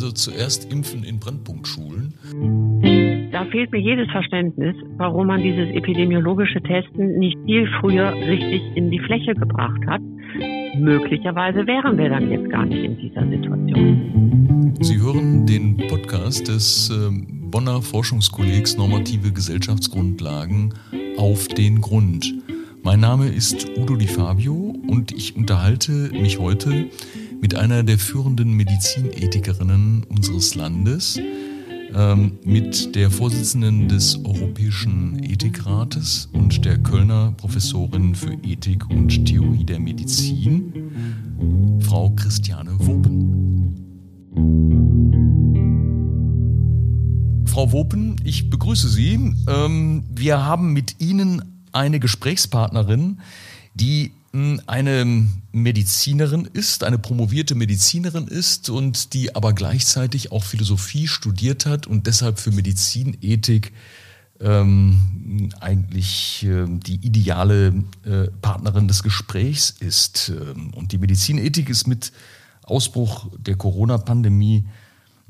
Also zuerst impfen in Brennpunktschulen. Da fehlt mir jedes Verständnis, warum man dieses epidemiologische Testen nicht viel früher richtig in die Fläche gebracht hat. Möglicherweise wären wir dann jetzt gar nicht in dieser Situation. Sie hören den Podcast des ähm, Bonner Forschungskollegs Normative Gesellschaftsgrundlagen auf den Grund. Mein Name ist Udo Di Fabio und ich unterhalte mich heute mit einer der führenden Medizinethikerinnen unseres Landes, ähm, mit der Vorsitzenden des Europäischen Ethikrates und der Kölner Professorin für Ethik und Theorie der Medizin, Frau Christiane Wopen. Frau Wopen, ich begrüße Sie. Ähm, wir haben mit Ihnen eine Gesprächspartnerin, die eine Medizinerin ist, eine promovierte Medizinerin ist und die aber gleichzeitig auch Philosophie studiert hat und deshalb für Medizinethik ähm, eigentlich äh, die ideale äh, Partnerin des Gesprächs ist. Ähm, und die Medizinethik ist mit Ausbruch der Corona-Pandemie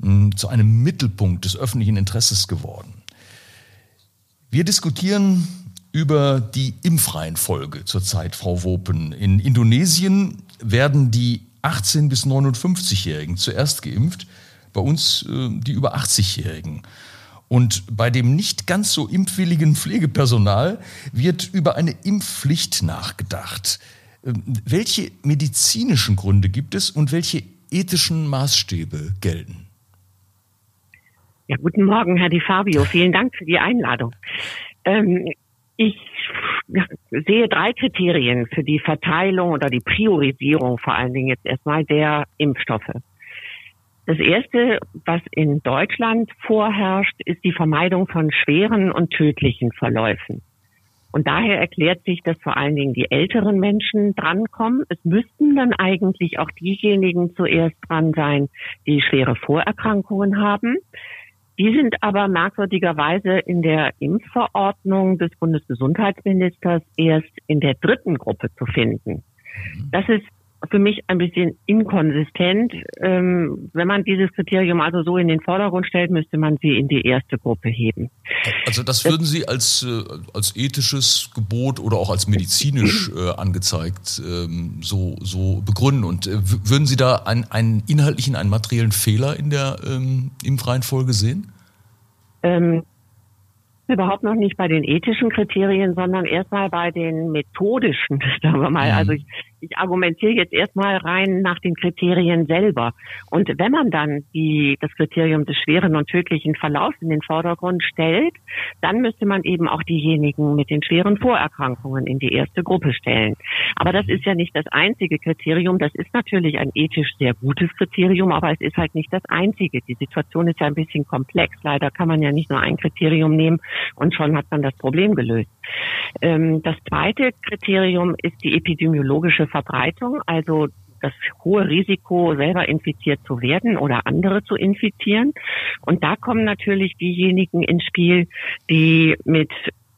äh, zu einem Mittelpunkt des öffentlichen Interesses geworden. Wir diskutieren über die Impfreihenfolge zurzeit, Frau Wopen. In Indonesien werden die 18- bis 59-Jährigen zuerst geimpft, bei uns äh, die über 80-Jährigen. Und bei dem nicht ganz so impfwilligen Pflegepersonal wird über eine Impfpflicht nachgedacht. Ähm, welche medizinischen Gründe gibt es und welche ethischen Maßstäbe gelten? Ja, guten Morgen, Herr Di Fabio. Vielen Dank für die Einladung. Ähm, ich sehe drei Kriterien für die Verteilung oder die Priorisierung vor allen Dingen jetzt erstmal der Impfstoffe. Das erste, was in Deutschland vorherrscht, ist die Vermeidung von schweren und tödlichen Verläufen. Und daher erklärt sich, dass vor allen Dingen die älteren Menschen drankommen. Es müssten dann eigentlich auch diejenigen zuerst dran sein, die schwere Vorerkrankungen haben. Die sind aber merkwürdigerweise in der Impfverordnung des Bundesgesundheitsministers erst in der dritten Gruppe zu finden. Mhm. Das ist für mich ein bisschen inkonsistent. Ähm, wenn man dieses Kriterium also so in den Vordergrund stellt, müsste man sie in die erste Gruppe heben. Also das würden Sie als, äh, als ethisches Gebot oder auch als medizinisch äh, angezeigt ähm, so, so begründen. Und äh, würden Sie da einen, einen inhaltlichen, einen materiellen Fehler in der ähm, Impfreihenfolge sehen? Ähm, überhaupt noch nicht bei den ethischen Kriterien, sondern erstmal bei den methodischen, sagen wir mal. Mhm. Also ich, ich argumentiere jetzt erstmal rein nach den Kriterien selber. Und wenn man dann die, das Kriterium des schweren und tödlichen Verlaufs in den Vordergrund stellt, dann müsste man eben auch diejenigen mit den schweren Vorerkrankungen in die erste Gruppe stellen. Aber das ist ja nicht das einzige Kriterium. Das ist natürlich ein ethisch sehr gutes Kriterium, aber es ist halt nicht das einzige. Die Situation ist ja ein bisschen komplex. Leider kann man ja nicht nur ein Kriterium nehmen und schon hat man das Problem gelöst. Ähm, das zweite Kriterium ist die epidemiologische Verbreitung, also das hohe Risiko, selber infiziert zu werden oder andere zu infizieren. Und da kommen natürlich diejenigen ins Spiel, die mit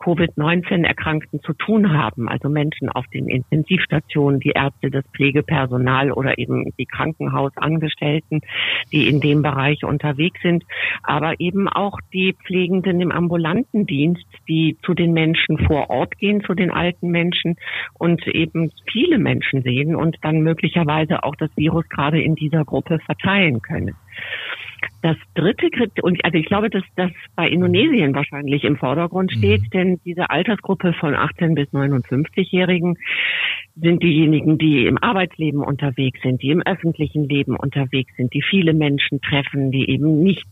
Covid-19-Erkrankten zu tun haben, also Menschen auf den Intensivstationen, die Ärzte, das Pflegepersonal oder eben die Krankenhausangestellten, die in dem Bereich unterwegs sind, aber eben auch die Pflegenden im ambulanten Dienst, die zu den Menschen vor Ort gehen, zu den alten Menschen und eben viele Menschen sehen und dann möglicherweise auch das Virus gerade in dieser Gruppe verteilen können. Das dritte Kriterium, also ich glaube, dass das bei Indonesien wahrscheinlich im Vordergrund mhm. steht, mhm. denn diese Altersgruppe von 18 bis 59-Jährigen sind diejenigen, die im Arbeitsleben unterwegs sind, die im öffentlichen Leben unterwegs sind, die viele Menschen treffen, die eben nicht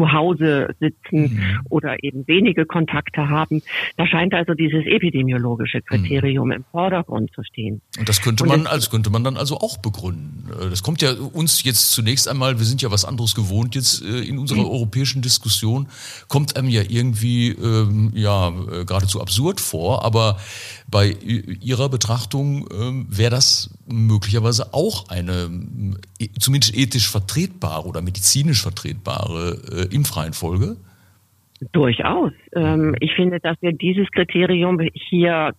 zu Hause sitzen mhm. oder eben wenige Kontakte haben. Da scheint also dieses epidemiologische Kriterium mhm. im Vordergrund zu stehen. Und das könnte man, als könnte man dann also auch begründen. Äh, das kommt ja uns jetzt zunächst einmal, wir sind ja was anderes gewohnt jetzt äh, in unserer mhm. europäischen Diskussion, kommt einem ja irgendwie ähm, ja äh, geradezu absurd vor, aber bei Ihrer Betrachtung ähm, wäre das möglicherweise auch eine e, zumindest ethisch vertretbare oder medizinisch vertretbare äh, Impfreihenfolge? Durchaus. Ähm, ich finde, dass wir dieses Kriterium hier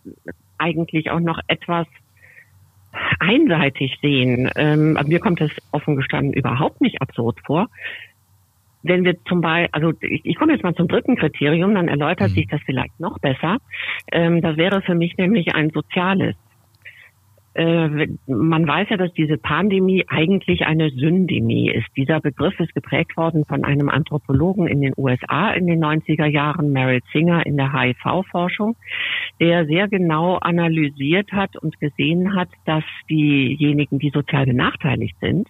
eigentlich auch noch etwas einseitig sehen. Ähm, mir kommt das offen gestanden überhaupt nicht absurd vor. Wenn wir zum Beispiel, also ich, ich komme jetzt mal zum dritten Kriterium, dann erläutert mhm. sich das vielleicht noch besser. Ähm, das wäre für mich nämlich ein soziales äh, man weiß ja, dass diese Pandemie eigentlich eine Syndemie ist. Dieser Begriff ist geprägt worden von einem Anthropologen in den USA in den 90er Jahren, Meryl Singer in der HIV-Forschung, der sehr genau analysiert hat und gesehen hat, dass diejenigen, die sozial benachteiligt sind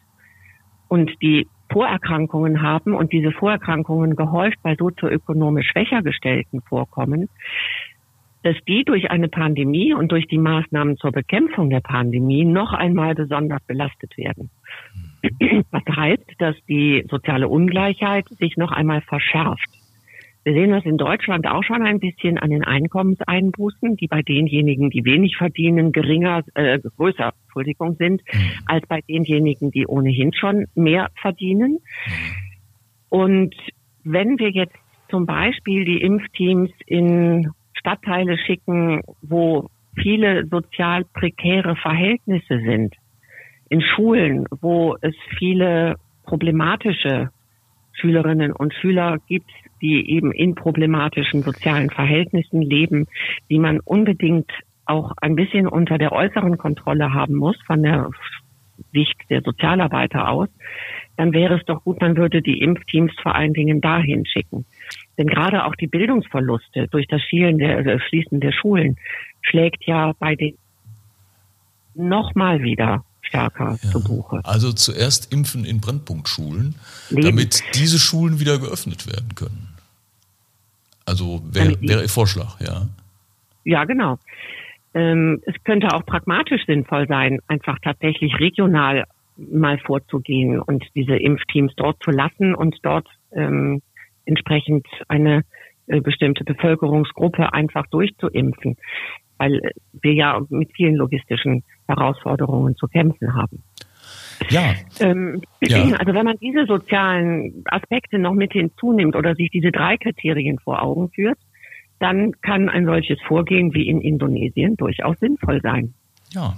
und die Vorerkrankungen haben und diese Vorerkrankungen gehäuft bei sozioökonomisch schwächer gestellten vorkommen, dass die durch eine Pandemie und durch die Maßnahmen zur Bekämpfung der Pandemie noch einmal besonders belastet werden. Was heißt, dass die soziale Ungleichheit sich noch einmal verschärft. Wir sehen das in Deutschland auch schon ein bisschen an den Einkommenseinbußen, die bei denjenigen, die wenig verdienen, geringer, äh, größer, Entschuldigung, sind, mhm. als bei denjenigen, die ohnehin schon mehr verdienen. Und wenn wir jetzt zum Beispiel die Impfteams in Stadtteile schicken, wo viele sozial prekäre Verhältnisse sind, in Schulen, wo es viele problematische Schülerinnen und Schüler gibt, die eben in problematischen sozialen Verhältnissen leben, die man unbedingt auch ein bisschen unter der äußeren Kontrolle haben muss von der Sicht der Sozialarbeiter aus, dann wäre es doch gut, man würde die Impfteams vor allen Dingen dahin schicken. Denn gerade auch die Bildungsverluste durch das Schielen der, also Schließen der Schulen schlägt ja bei den nochmal wieder stärker ja. zu Buche. Also zuerst impfen in Brennpunktschulen, Leben. damit diese Schulen wieder geöffnet werden können. Also wäre wär Ihr Vorschlag, ja. Ja, genau. Ähm, es könnte auch pragmatisch sinnvoll sein, einfach tatsächlich regional mal vorzugehen und diese Impfteams dort zu lassen und dort ähm, entsprechend eine äh, bestimmte Bevölkerungsgruppe einfach durchzuimpfen, weil wir ja mit vielen logistischen Herausforderungen zu kämpfen haben. Ja. Ähm, ja. Also wenn man diese sozialen Aspekte noch mit hinzunimmt oder sich diese drei Kriterien vor Augen führt, dann kann ein solches Vorgehen wie in Indonesien durchaus sinnvoll sein. Ja.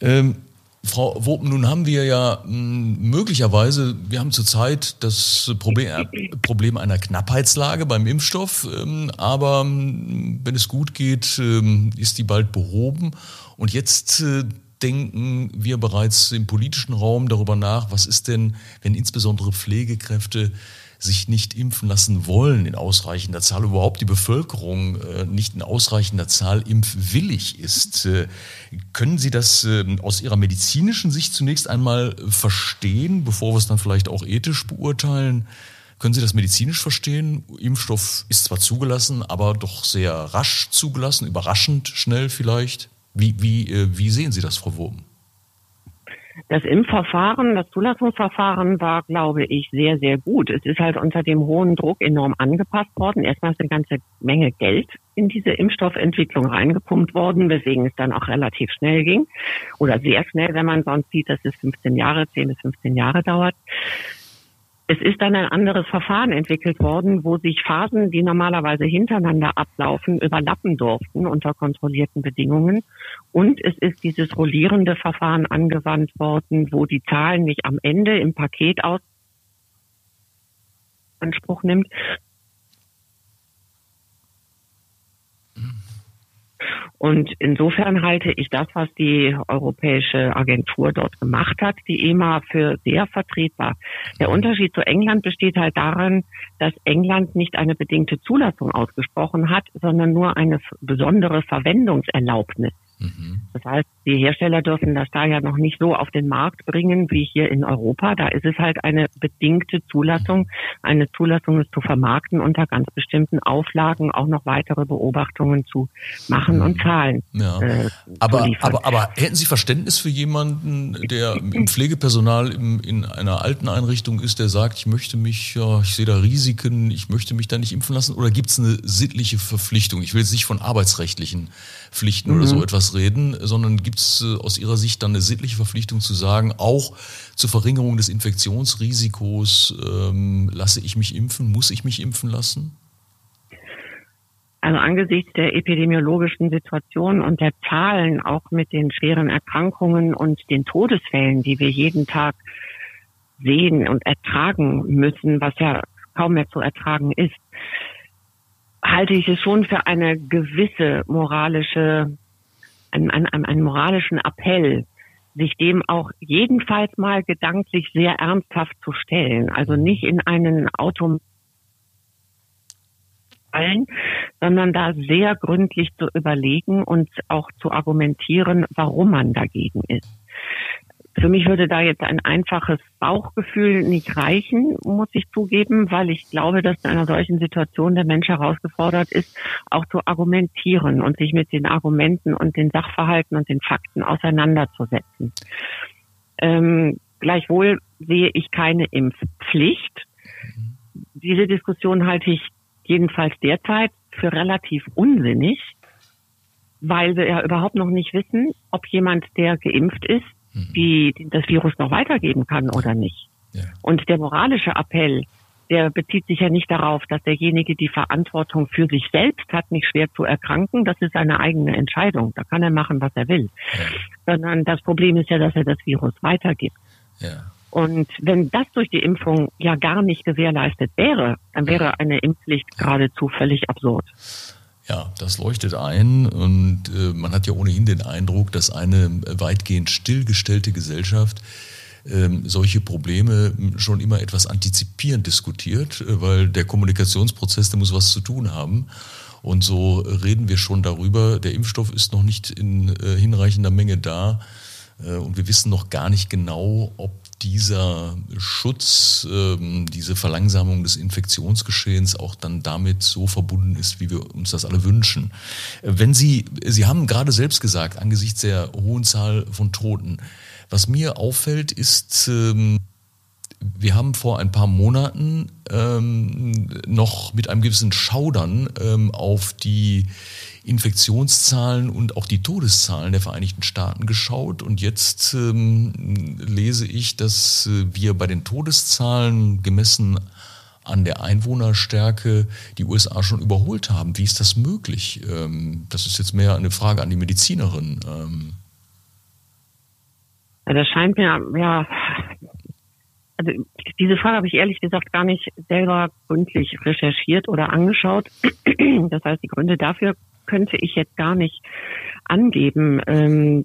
Ähm, Frau Wopen, nun haben wir ja hm, möglicherweise, wir haben zurzeit das Problem, einer Knappheitslage beim Impfstoff, ähm, aber hm, wenn es gut geht, ähm, ist die bald behoben. Und jetzt äh, denken wir bereits im politischen Raum darüber nach, was ist denn, wenn insbesondere Pflegekräfte sich nicht impfen lassen wollen in ausreichender Zahl, überhaupt die Bevölkerung äh, nicht in ausreichender Zahl impfwillig ist. Äh, können Sie das äh, aus Ihrer medizinischen Sicht zunächst einmal verstehen, bevor wir es dann vielleicht auch ethisch beurteilen? Können Sie das medizinisch verstehen? Impfstoff ist zwar zugelassen, aber doch sehr rasch zugelassen, überraschend schnell vielleicht. Wie, wie, wie sehen Sie das, Frau Wurm? Das Impfverfahren, das Zulassungsverfahren war, glaube ich, sehr, sehr gut. Es ist halt unter dem hohen Druck enorm angepasst worden. Erstmal ist eine ganze Menge Geld in diese Impfstoffentwicklung reingepumpt worden, weswegen es dann auch relativ schnell ging. Oder sehr schnell, wenn man sonst sieht, dass es 15 Jahre, 10 bis 15 Jahre dauert. Es ist dann ein anderes Verfahren entwickelt worden, wo sich Phasen, die normalerweise hintereinander ablaufen, überlappen durften unter kontrollierten Bedingungen. Und es ist dieses rollierende Verfahren angewandt worden, wo die Zahlen nicht am Ende im Paket aus Anspruch nimmt, Und insofern halte ich das, was die Europäische Agentur dort gemacht hat, die EMA, für sehr vertretbar. Der Unterschied zu England besteht halt darin, dass England nicht eine bedingte Zulassung ausgesprochen hat, sondern nur eine besondere Verwendungserlaubnis. Mhm. Das heißt, die Hersteller dürfen das da ja noch nicht so auf den Markt bringen wie hier in Europa. Da ist es halt eine bedingte Zulassung. Eine Zulassung ist zu vermarkten unter ganz bestimmten Auflagen, auch noch weitere Beobachtungen zu machen und zahlen. Ja. Äh, aber, aber, aber hätten Sie Verständnis für jemanden, der im Pflegepersonal im, in einer alten Einrichtung ist, der sagt, ich möchte mich, ja, ich sehe da Risiken, ich möchte mich da nicht impfen lassen? Oder gibt es eine sittliche Verpflichtung? Ich will jetzt nicht von arbeitsrechtlichen Pflichten mhm. oder so mhm. etwas reden, sondern gibt es äh, aus Ihrer Sicht dann eine sittliche Verpflichtung zu sagen, auch zur Verringerung des Infektionsrisikos ähm, lasse ich mich impfen, muss ich mich impfen lassen? Also angesichts der epidemiologischen Situation und der Zahlen auch mit den schweren Erkrankungen und den Todesfällen, die wir jeden Tag sehen und ertragen müssen, was ja kaum mehr zu ertragen ist, halte ich es schon für eine gewisse moralische, einen, einen, einen moralischen Appell, sich dem auch jedenfalls mal gedanklich sehr ernsthaft zu stellen. Also nicht in einen Auto allen, sondern da sehr gründlich zu überlegen und auch zu argumentieren, warum man dagegen ist. Für mich würde da jetzt ein einfaches Bauchgefühl nicht reichen, muss ich zugeben, weil ich glaube, dass in einer solchen Situation der Mensch herausgefordert ist, auch zu argumentieren und sich mit den Argumenten und den Sachverhalten und den Fakten auseinanderzusetzen. Ähm, gleichwohl sehe ich keine Impfpflicht. Diese Diskussion halte ich jedenfalls derzeit für relativ unsinnig, weil wir ja überhaupt noch nicht wissen, ob jemand, der geimpft ist, mhm. die, das Virus noch weitergeben kann oder nicht. Ja. Und der moralische Appell, der bezieht sich ja nicht darauf, dass derjenige die Verantwortung für sich selbst hat, nicht schwer zu erkranken. Das ist seine eigene Entscheidung. Da kann er machen, was er will. Ja. Sondern das Problem ist ja, dass er das Virus weitergibt. Ja. Und wenn das durch die Impfung ja gar nicht gewährleistet wäre, dann wäre eine Impfpflicht geradezu völlig absurd. Ja, das leuchtet ein und äh, man hat ja ohnehin den Eindruck, dass eine weitgehend stillgestellte Gesellschaft ähm, solche Probleme schon immer etwas antizipierend diskutiert, äh, weil der Kommunikationsprozess, der muss was zu tun haben. Und so reden wir schon darüber, der Impfstoff ist noch nicht in äh, hinreichender Menge da. Äh, und wir wissen noch gar nicht genau, ob dieser Schutz, ähm, diese Verlangsamung des Infektionsgeschehens auch dann damit so verbunden ist, wie wir uns das alle wünschen. Wenn Sie, Sie haben gerade selbst gesagt, angesichts der hohen Zahl von Toten, was mir auffällt, ist, ähm, wir haben vor ein paar Monaten ähm, noch mit einem gewissen Schaudern auf die Infektionszahlen und auch die Todeszahlen der Vereinigten Staaten geschaut. Und jetzt ähm, lese ich, dass äh, wir bei den Todeszahlen gemessen an der Einwohnerstärke die USA schon überholt haben. Wie ist das möglich? Ähm, das ist jetzt mehr eine Frage an die Medizinerin. Ähm. Das scheint mir, ja, also diese Frage habe ich ehrlich gesagt gar nicht selber gründlich recherchiert oder angeschaut. Das heißt, die Gründe dafür könnte ich jetzt gar nicht angeben. Ähm,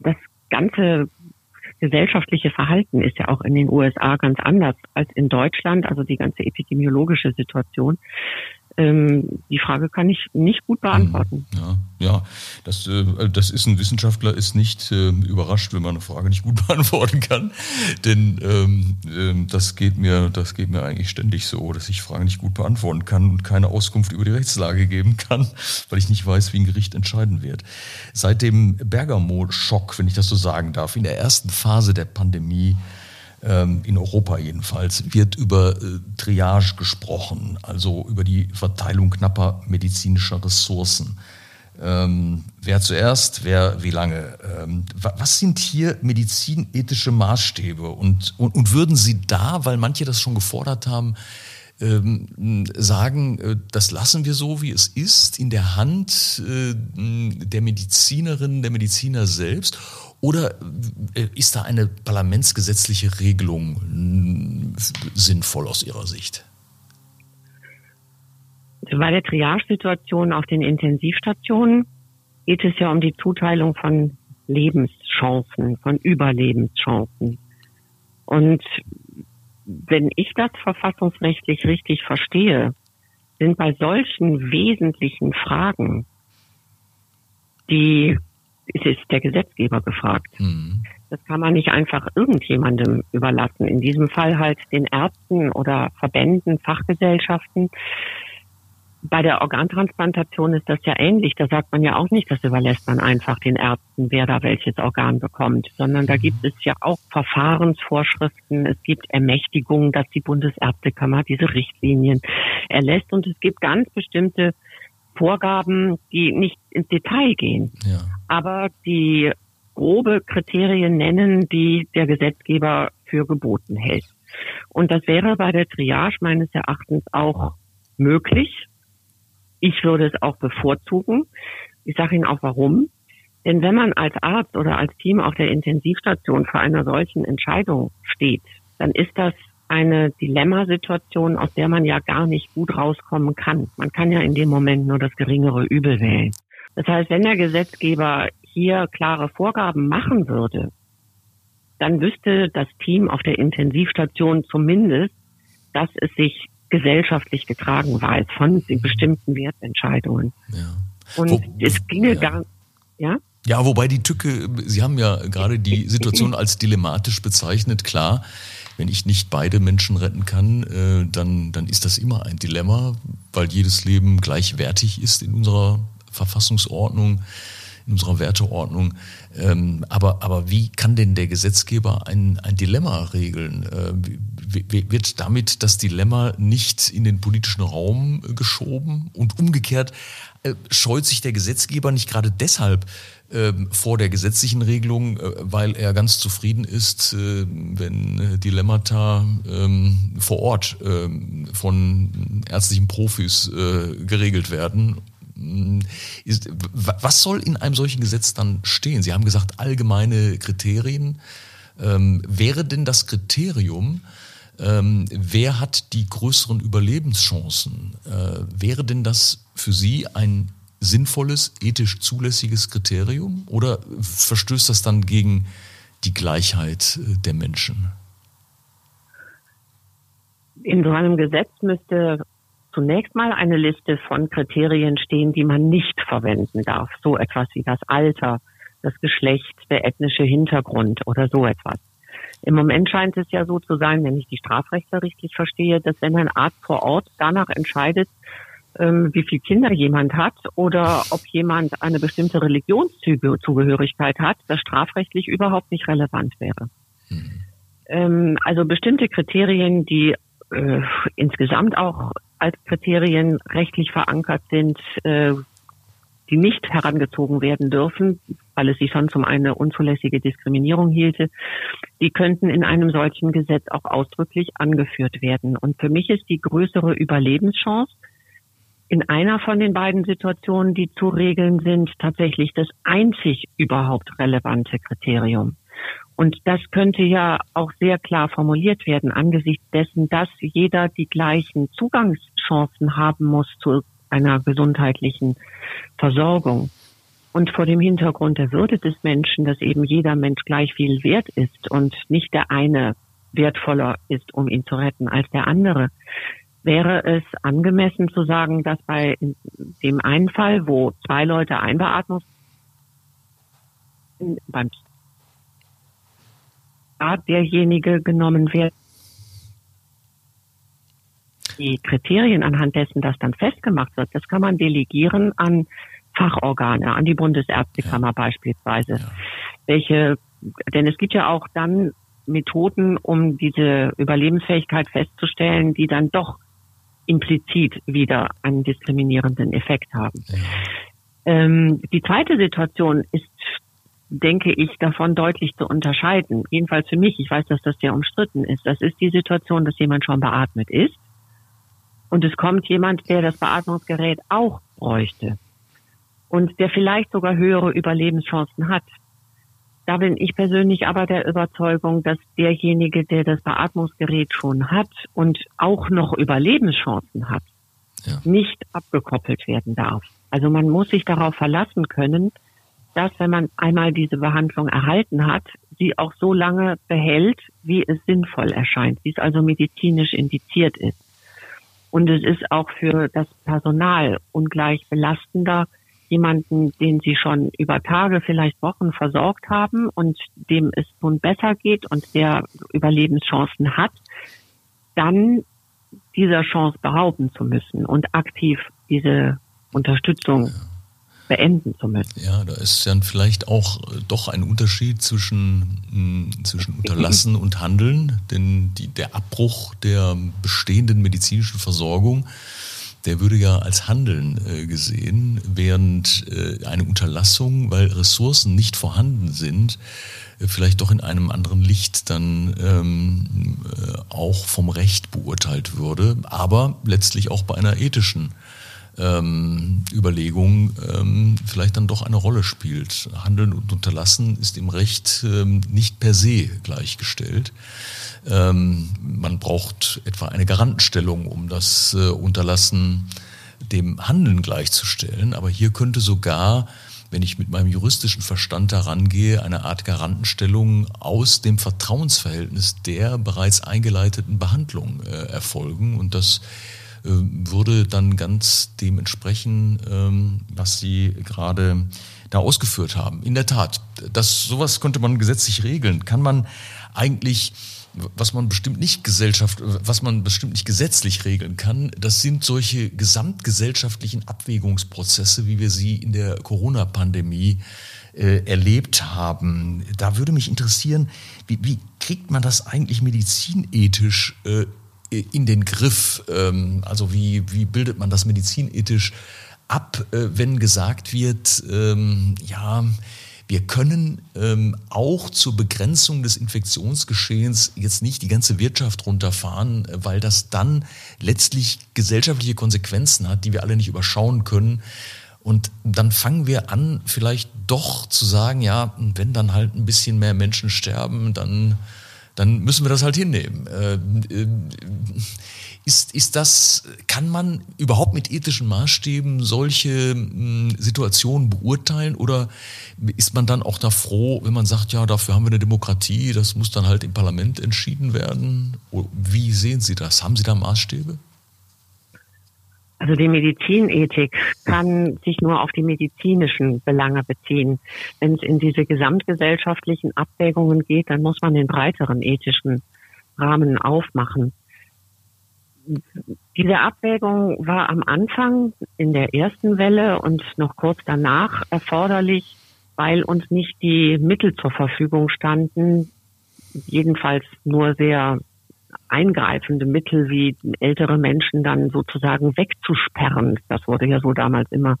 das ganze gesellschaftliche Verhalten ist ja auch in den USA ganz anders als in Deutschland, also die ganze epidemiologische Situation. Ähm, die Frage kann ich nicht gut beantworten. Mhm. Ja, ja. Das, äh, das ist ein Wissenschaftler, ist nicht äh, überrascht, wenn man eine Frage nicht gut beantworten kann. Denn ähm, äh, das geht mir, das geht mir eigentlich ständig so, dass ich Fragen nicht gut beantworten kann und keine Auskunft über die Rechtslage geben kann, weil ich nicht weiß, wie ein Gericht entscheiden wird. Seit dem Bergamo-Schock, wenn ich das so sagen darf, in der ersten Phase der Pandemie in Europa jedenfalls, wird über äh, Triage gesprochen, also über die Verteilung knapper medizinischer Ressourcen. Ähm, wer zuerst, wer wie lange? Ähm, was sind hier medizinethische Maßstäbe? Und, und, und würden Sie da, weil manche das schon gefordert haben, ähm, sagen, äh, das lassen wir so, wie es ist, in der Hand äh, der Medizinerinnen, der Mediziner selbst? Oder äh, ist da eine parlamentsgesetzliche Regelung hm, sinnvoll aus Ihrer Sicht? Bei der Triage-Situation auf den Intensivstationen geht es ja um die Zuteilung von Lebenschancen, von Überlebenschancen. Und wenn ich das verfassungsrechtlich richtig verstehe, sind bei solchen wesentlichen Fragen die ist der Gesetzgeber gefragt. Mhm. Das kann man nicht einfach irgendjemandem überlassen. In diesem Fall halt den Ärzten oder Verbänden, Fachgesellschaften. Bei der Organtransplantation ist das ja ähnlich. Da sagt man ja auch nicht, das überlässt man einfach den Ärzten, wer da welches Organ bekommt, sondern da gibt es ja auch Verfahrensvorschriften. Es gibt Ermächtigungen, dass die Bundesärztekammer diese Richtlinien erlässt und es gibt ganz bestimmte Vorgaben, die nicht ins Detail gehen, ja. aber die grobe Kriterien nennen, die der Gesetzgeber für geboten hält. Und das wäre bei der Triage meines Erachtens auch möglich. Ich würde es auch bevorzugen. Ich sage Ihnen auch warum. Denn wenn man als Arzt oder als Team auf der Intensivstation vor einer solchen Entscheidung steht, dann ist das eine Dilemmasituation, aus der man ja gar nicht gut rauskommen kann. Man kann ja in dem Moment nur das geringere Übel wählen. Das heißt, wenn der Gesetzgeber hier klare Vorgaben machen würde, dann wüsste das Team auf der Intensivstation zumindest, dass es sich gesellschaftlich getragen weiß von den bestimmten Wertentscheidungen. Ja. Und Wo, es ginge ja. gar, ja? Ja, wobei die Tücke, Sie haben ja gerade die Situation als dilematisch bezeichnet, klar. Wenn ich nicht beide Menschen retten kann, äh, dann, dann ist das immer ein Dilemma, weil jedes Leben gleichwertig ist in unserer Verfassungsordnung in unserer Werteordnung. Ähm, aber, aber wie kann denn der Gesetzgeber ein, ein Dilemma regeln? Äh, wird damit das Dilemma nicht in den politischen Raum geschoben? Und umgekehrt, äh, scheut sich der Gesetzgeber nicht gerade deshalb vor der gesetzlichen Regelung, äh, weil er ganz zufrieden ist, äh, wenn äh, Dilemmata ähm, vor Ort ähm, von ärztlichen Profis geregelt werden ist, was soll in einem solchen Gesetz dann stehen? Sie haben gesagt, allgemeine Kriterien. Ähm, wäre denn das Kriterium, ähm, wer hat die größeren Überlebenschancen? Äh, wäre denn das für Sie ein sinnvolles, ethisch zulässiges Kriterium oder verstößt das dann gegen die Gleichheit äh, der Menschen? In so einem Gesetz müsste zunächst mal eine Liste von Kriterien stehen, die man nicht verwenden darf. So etwas wie das Alter, das Geschlecht, der ethnische Hintergrund oder so etwas. Im Moment scheint es ja so zu sein, wenn ich die Strafrechte richtig verstehe, dass wenn ein Arzt vor Ort danach entscheidet, wie viele Kinder jemand hat oder ob jemand eine bestimmte Religionszugehörigkeit hat, das strafrechtlich überhaupt nicht relevant wäre. Mhm. Ähm, also bestimmte Kriterien, die äh, insgesamt auch als Kriterien rechtlich verankert sind, äh, die nicht herangezogen werden dürfen, weil es sich sonst um eine unzulässige Diskriminierung hielte, die könnten in einem solchen Gesetz auch ausdrücklich angeführt werden. Und für mich ist die größere Überlebenschance in einer von den beiden Situationen, die zu regeln sind, tatsächlich das einzig überhaupt relevante Kriterium. Und das könnte ja auch sehr klar formuliert werden angesichts dessen, dass jeder die gleichen Zugangschancen haben muss zu einer gesundheitlichen Versorgung. Und vor dem Hintergrund der Würde des Menschen, dass eben jeder Mensch gleich viel wert ist und nicht der eine wertvoller ist, um ihn zu retten, als der andere, wäre es angemessen zu sagen, dass bei dem einen Fall, wo zwei Leute Einbeatmungs beim Art derjenige genommen wird. Die Kriterien, anhand dessen das dann festgemacht wird, das kann man delegieren an Fachorgane, an die Bundesärztekammer ja. beispielsweise. Ja. Welche, denn es gibt ja auch dann Methoden, um diese Überlebensfähigkeit festzustellen, die dann doch implizit wieder einen diskriminierenden Effekt haben. Ja. Ähm, die zweite Situation ist denke ich, davon deutlich zu unterscheiden. Jedenfalls für mich, ich weiß, dass das sehr umstritten ist. Das ist die Situation, dass jemand schon beatmet ist und es kommt jemand, der das Beatmungsgerät auch bräuchte und der vielleicht sogar höhere Überlebenschancen hat. Da bin ich persönlich aber der Überzeugung, dass derjenige, der das Beatmungsgerät schon hat und auch noch Überlebenschancen hat, ja. nicht abgekoppelt werden darf. Also man muss sich darauf verlassen können, dass, wenn man einmal diese Behandlung erhalten hat, sie auch so lange behält, wie es sinnvoll erscheint, wie es also medizinisch indiziert ist. Und es ist auch für das Personal ungleich belastender, jemanden, den sie schon über Tage, vielleicht Wochen versorgt haben und dem es nun besser geht und der Überlebenschancen hat, dann dieser Chance behaupten zu müssen und aktiv diese Unterstützung beenden zu müssen. Ja, da ist dann vielleicht auch äh, doch ein Unterschied zwischen, mh, zwischen Unterlassen und Handeln, denn die, der Abbruch der bestehenden medizinischen Versorgung, der würde ja als Handeln äh, gesehen, während äh, eine Unterlassung, weil Ressourcen nicht vorhanden sind, äh, vielleicht doch in einem anderen Licht dann ähm, äh, auch vom Recht beurteilt würde, aber letztlich auch bei einer ethischen ähm, Überlegung ähm, vielleicht dann doch eine Rolle spielt. Handeln und Unterlassen ist im Recht ähm, nicht per se gleichgestellt. Ähm, man braucht etwa eine Garantenstellung, um das äh, Unterlassen dem Handeln gleichzustellen. Aber hier könnte sogar wenn ich mit meinem juristischen Verstand daran gehe, eine Art Garantenstellung aus dem Vertrauensverhältnis der bereits eingeleiteten Behandlung äh, erfolgen. Und das äh, würde dann ganz dem entsprechen, ähm, was Sie gerade da ausgeführt haben. In der Tat, das sowas könnte man gesetzlich regeln. Kann man eigentlich was man bestimmt nicht Gesellschaft, was man bestimmt nicht gesetzlich regeln kann, das sind solche gesamtgesellschaftlichen Abwägungsprozesse, wie wir sie in der Corona-Pandemie äh, erlebt haben. Da würde mich interessieren, wie, wie kriegt man das eigentlich medizinethisch äh, in den Griff? Ähm, also wie, wie bildet man das medizinethisch ab, äh, wenn gesagt wird, ähm, ja, wir können ähm, auch zur Begrenzung des Infektionsgeschehens jetzt nicht die ganze Wirtschaft runterfahren, weil das dann letztlich gesellschaftliche Konsequenzen hat, die wir alle nicht überschauen können. Und dann fangen wir an, vielleicht doch zu sagen, ja, wenn dann halt ein bisschen mehr Menschen sterben, dann, dann müssen wir das halt hinnehmen. Äh, äh, ist, ist das, kann man überhaupt mit ethischen Maßstäben solche hm, Situationen beurteilen oder ist man dann auch da froh, wenn man sagt, ja, dafür haben wir eine Demokratie, das muss dann halt im Parlament entschieden werden? Wie sehen Sie das? Haben Sie da Maßstäbe? Also die Medizinethik kann sich nur auf die medizinischen Belange beziehen. Wenn es in diese gesamtgesellschaftlichen Abwägungen geht, dann muss man den breiteren ethischen Rahmen aufmachen diese Abwägung war am Anfang in der ersten Welle und noch kurz danach erforderlich, weil uns nicht die Mittel zur Verfügung standen, jedenfalls nur sehr eingreifende Mittel wie ältere Menschen dann sozusagen wegzusperren. Das wurde ja so damals immer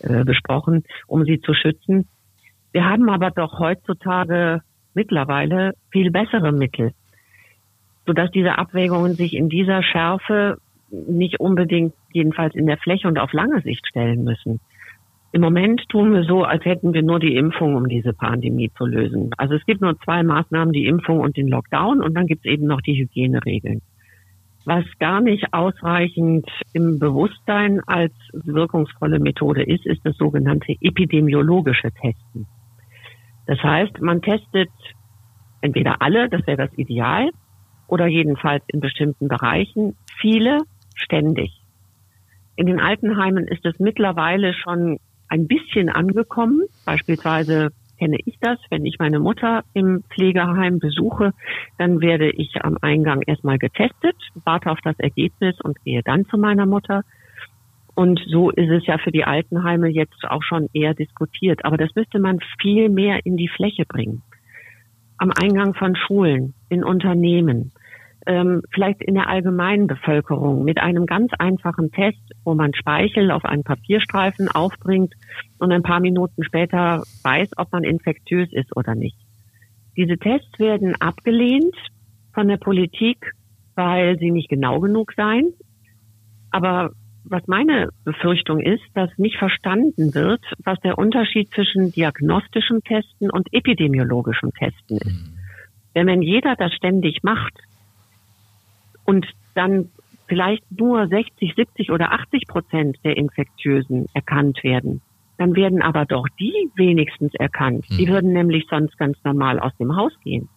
äh, besprochen, um sie zu schützen. Wir haben aber doch heutzutage mittlerweile viel bessere Mittel sodass diese Abwägungen sich in dieser Schärfe nicht unbedingt jedenfalls in der Fläche und auf lange Sicht stellen müssen. Im Moment tun wir so, als hätten wir nur die Impfung, um diese Pandemie zu lösen. Also es gibt nur zwei Maßnahmen, die Impfung und den Lockdown und dann gibt es eben noch die Hygieneregeln. Was gar nicht ausreichend im Bewusstsein als wirkungsvolle Methode ist, ist das sogenannte epidemiologische Testen. Das heißt, man testet entweder alle, das wäre das Ideal, oder jedenfalls in bestimmten Bereichen, viele ständig. In den Altenheimen ist es mittlerweile schon ein bisschen angekommen. Beispielsweise kenne ich das, wenn ich meine Mutter im Pflegeheim besuche, dann werde ich am Eingang erstmal getestet, warte auf das Ergebnis und gehe dann zu meiner Mutter. Und so ist es ja für die Altenheime jetzt auch schon eher diskutiert. Aber das müsste man viel mehr in die Fläche bringen. Am Eingang von Schulen, in Unternehmen, ähm, vielleicht in der allgemeinen Bevölkerung mit einem ganz einfachen Test, wo man Speichel auf einen Papierstreifen aufbringt und ein paar Minuten später weiß, ob man infektiös ist oder nicht. Diese Tests werden abgelehnt von der Politik, weil sie nicht genau genug seien. Aber was meine Befürchtung ist, dass nicht verstanden wird, was der Unterschied zwischen diagnostischen Testen und epidemiologischen Testen ist. Mhm. Denn wenn jeder das ständig macht, und dann vielleicht nur 60, 70 oder 80 Prozent der Infektiösen erkannt werden, dann werden aber doch die wenigstens erkannt. Die hm. würden nämlich sonst ganz normal aus dem Haus gehen.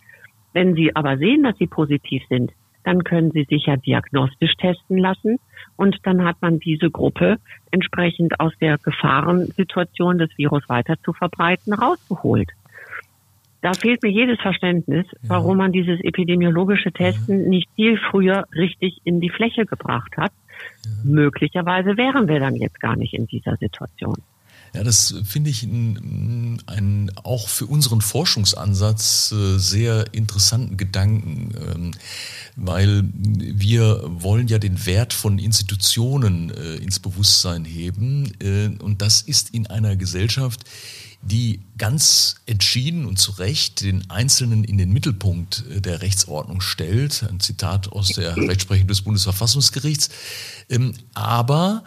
Wenn sie aber sehen, dass sie positiv sind, dann können sie sich ja diagnostisch testen lassen und dann hat man diese Gruppe entsprechend aus der Gefahrensituation des Virus weiter zu verbreiten rausgeholt. Da fehlt mir jedes Verständnis, warum man dieses epidemiologische Testen nicht viel früher richtig in die Fläche gebracht hat. Möglicherweise wären wir dann jetzt gar nicht in dieser Situation. Ja, das finde ich einen, einen auch für unseren Forschungsansatz äh, sehr interessanten Gedanken, ähm, weil wir wollen ja den Wert von Institutionen äh, ins Bewusstsein heben äh, und das ist in einer Gesellschaft, die ganz entschieden und zu Recht den Einzelnen in den Mittelpunkt äh, der Rechtsordnung stellt. Ein Zitat aus der Rechtsprechung des Bundesverfassungsgerichts. Ähm, aber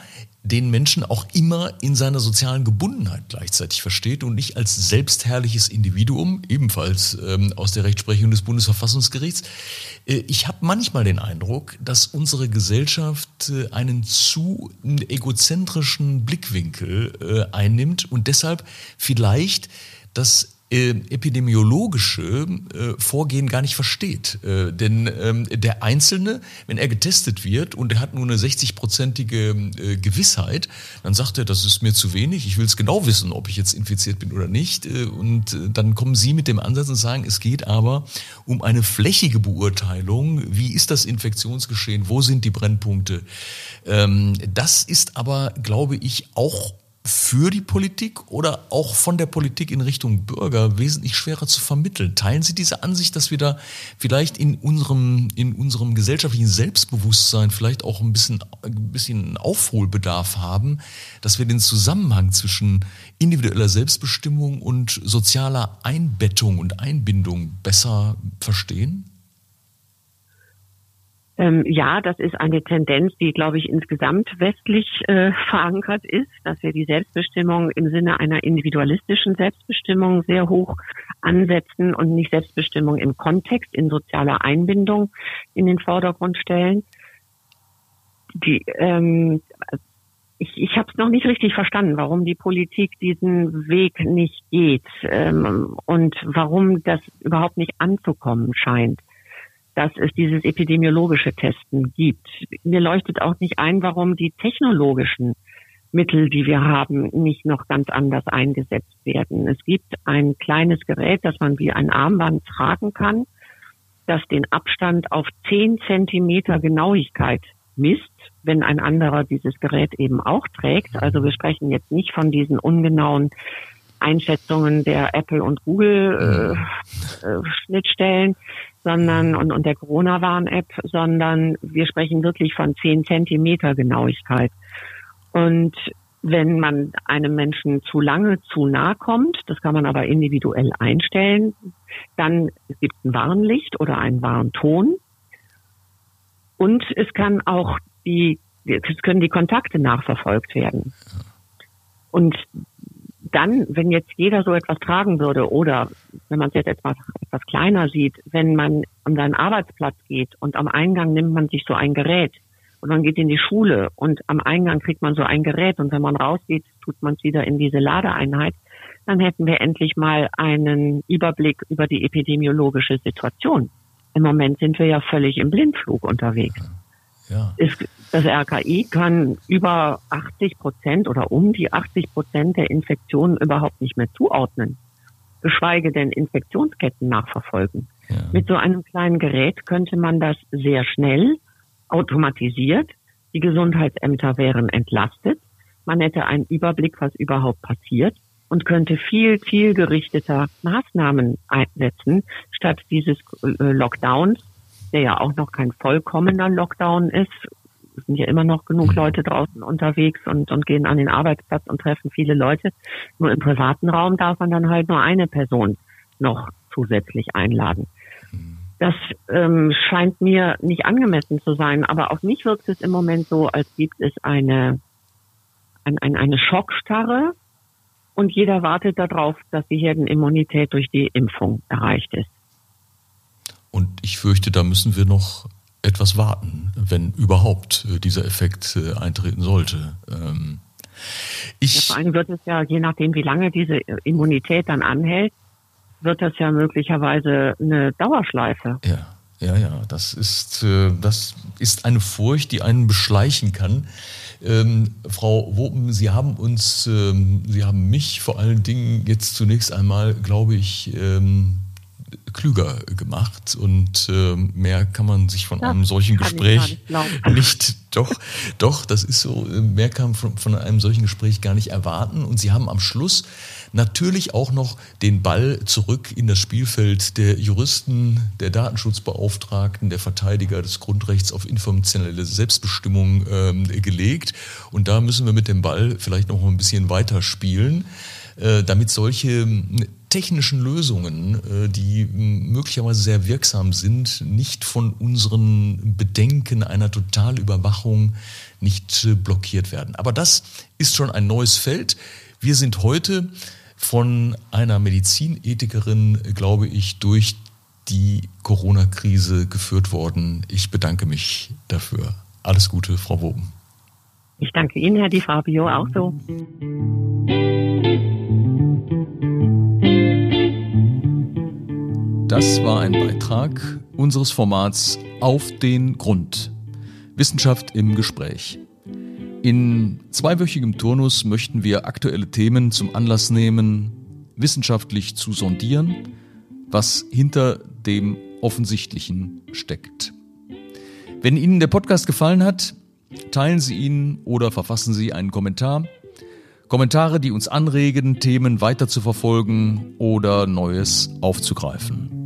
den Menschen auch immer in seiner sozialen Gebundenheit gleichzeitig versteht und nicht als selbstherrliches Individuum, ebenfalls ähm, aus der Rechtsprechung des Bundesverfassungsgerichts. Äh, ich habe manchmal den Eindruck, dass unsere Gesellschaft äh, einen zu egozentrischen Blickwinkel äh, einnimmt und deshalb vielleicht das äh, epidemiologische äh, Vorgehen gar nicht versteht. Äh, denn ähm, der Einzelne, wenn er getestet wird und er hat nur eine 60-prozentige äh, Gewissheit, dann sagt er, das ist mir zu wenig, ich will es genau wissen, ob ich jetzt infiziert bin oder nicht. Und dann kommen Sie mit dem Ansatz und sagen, es geht aber um eine flächige Beurteilung. Wie ist das Infektionsgeschehen? Wo sind die Brennpunkte? Ähm, das ist aber, glaube ich, auch für die Politik oder auch von der Politik in Richtung Bürger wesentlich schwerer zu vermitteln. Teilen Sie diese Ansicht, dass wir da vielleicht in unserem, in unserem gesellschaftlichen Selbstbewusstsein vielleicht auch ein bisschen, ein bisschen Aufholbedarf haben, dass wir den Zusammenhang zwischen individueller Selbstbestimmung und sozialer Einbettung und Einbindung besser verstehen? Ähm, ja, das ist eine Tendenz, die, glaube ich, insgesamt westlich äh, verankert ist, dass wir die Selbstbestimmung im Sinne einer individualistischen Selbstbestimmung sehr hoch ansetzen und nicht Selbstbestimmung im Kontext, in sozialer Einbindung in den Vordergrund stellen. Die, ähm, ich, ich habe es noch nicht richtig verstanden, warum die Politik diesen Weg nicht geht ähm, und warum das überhaupt nicht anzukommen scheint dass es dieses epidemiologische Testen gibt. Mir leuchtet auch nicht ein, warum die technologischen Mittel, die wir haben, nicht noch ganz anders eingesetzt werden. Es gibt ein kleines Gerät, das man wie ein Armband tragen kann, das den Abstand auf zehn Zentimeter Genauigkeit misst, wenn ein anderer dieses Gerät eben auch trägt. Also wir sprechen jetzt nicht von diesen ungenauen Einschätzungen der Apple und Google äh, äh, Schnittstellen, sondern und, und der Corona-Warn-App, sondern wir sprechen wirklich von zehn Zentimeter Genauigkeit. Und wenn man einem Menschen zu lange zu nah kommt, das kann man aber individuell einstellen, dann gibt es ein Warnlicht oder einen Warnton. Und es kann auch die, es können die Kontakte nachverfolgt werden. Und dann, wenn jetzt jeder so etwas tragen würde oder wenn man es jetzt etwas, etwas kleiner sieht, wenn man an seinen Arbeitsplatz geht und am Eingang nimmt man sich so ein Gerät und man geht in die Schule und am Eingang kriegt man so ein Gerät und wenn man rausgeht, tut man es wieder in diese Ladeeinheit, dann hätten wir endlich mal einen Überblick über die epidemiologische Situation. Im Moment sind wir ja völlig im Blindflug unterwegs. Ja. Ist, das RKI kann über 80 Prozent oder um die 80 Prozent der Infektionen überhaupt nicht mehr zuordnen, geschweige denn Infektionsketten nachverfolgen. Ja. Mit so einem kleinen Gerät könnte man das sehr schnell automatisiert. Die Gesundheitsämter wären entlastet. Man hätte einen Überblick, was überhaupt passiert und könnte viel zielgerichteter Maßnahmen einsetzen, statt dieses äh, Lockdowns, der ja auch noch kein vollkommener Lockdown ist. Es sind ja immer noch genug mhm. Leute draußen unterwegs und, und gehen an den Arbeitsplatz und treffen viele Leute. Nur im privaten Raum darf man dann halt nur eine Person noch zusätzlich einladen. Mhm. Das ähm, scheint mir nicht angemessen zu sein, aber auf mich wirkt es im Moment so, als gibt es eine, ein, ein, eine Schockstarre und jeder wartet darauf, dass die Herdenimmunität durch die Impfung erreicht ist. Und ich fürchte, da müssen wir noch etwas warten, wenn überhaupt äh, dieser Effekt äh, eintreten sollte. Ähm, ich ja, vor allem wird es ja, je nachdem, wie lange diese Immunität dann anhält, wird das ja möglicherweise eine Dauerschleife. Ja, ja, ja. Das ist, äh, das ist eine Furcht, die einen beschleichen kann. Ähm, Frau Wopen, Sie haben uns, ähm, Sie haben mich vor allen Dingen jetzt zunächst einmal, glaube ich, ähm, klüger gemacht und äh, mehr kann man sich von ja, einem solchen Gespräch nicht, nicht, doch, doch, das ist so, mehr kann man von, von einem solchen Gespräch gar nicht erwarten und sie haben am Schluss natürlich auch noch den Ball zurück in das Spielfeld der Juristen, der Datenschutzbeauftragten, der Verteidiger des Grundrechts auf informationelle Selbstbestimmung ähm, gelegt und da müssen wir mit dem Ball vielleicht noch ein bisschen weiter spielen. äh, damit solche technischen Lösungen, äh, die möglicherweise sehr wirksam sind, nicht von unseren Bedenken einer Totalüberwachung nicht äh, blockiert werden. Aber das ist schon ein neues Feld. Wir sind heute von einer Medizinethikerin, glaube ich, durch die Corona-Krise geführt worden. Ich bedanke mich dafür. Alles Gute, Frau Woben. Ich danke Ihnen, Herr Di Fabio, auch so. Das war ein Beitrag unseres Formats Auf den Grund. Wissenschaft im Gespräch. In zweiwöchigem Turnus möchten wir aktuelle Themen zum Anlass nehmen, wissenschaftlich zu sondieren, was hinter dem Offensichtlichen steckt. Wenn Ihnen der Podcast gefallen hat, teilen Sie ihn oder verfassen Sie einen Kommentar. Kommentare, die uns anregen, Themen weiter zu verfolgen oder Neues aufzugreifen.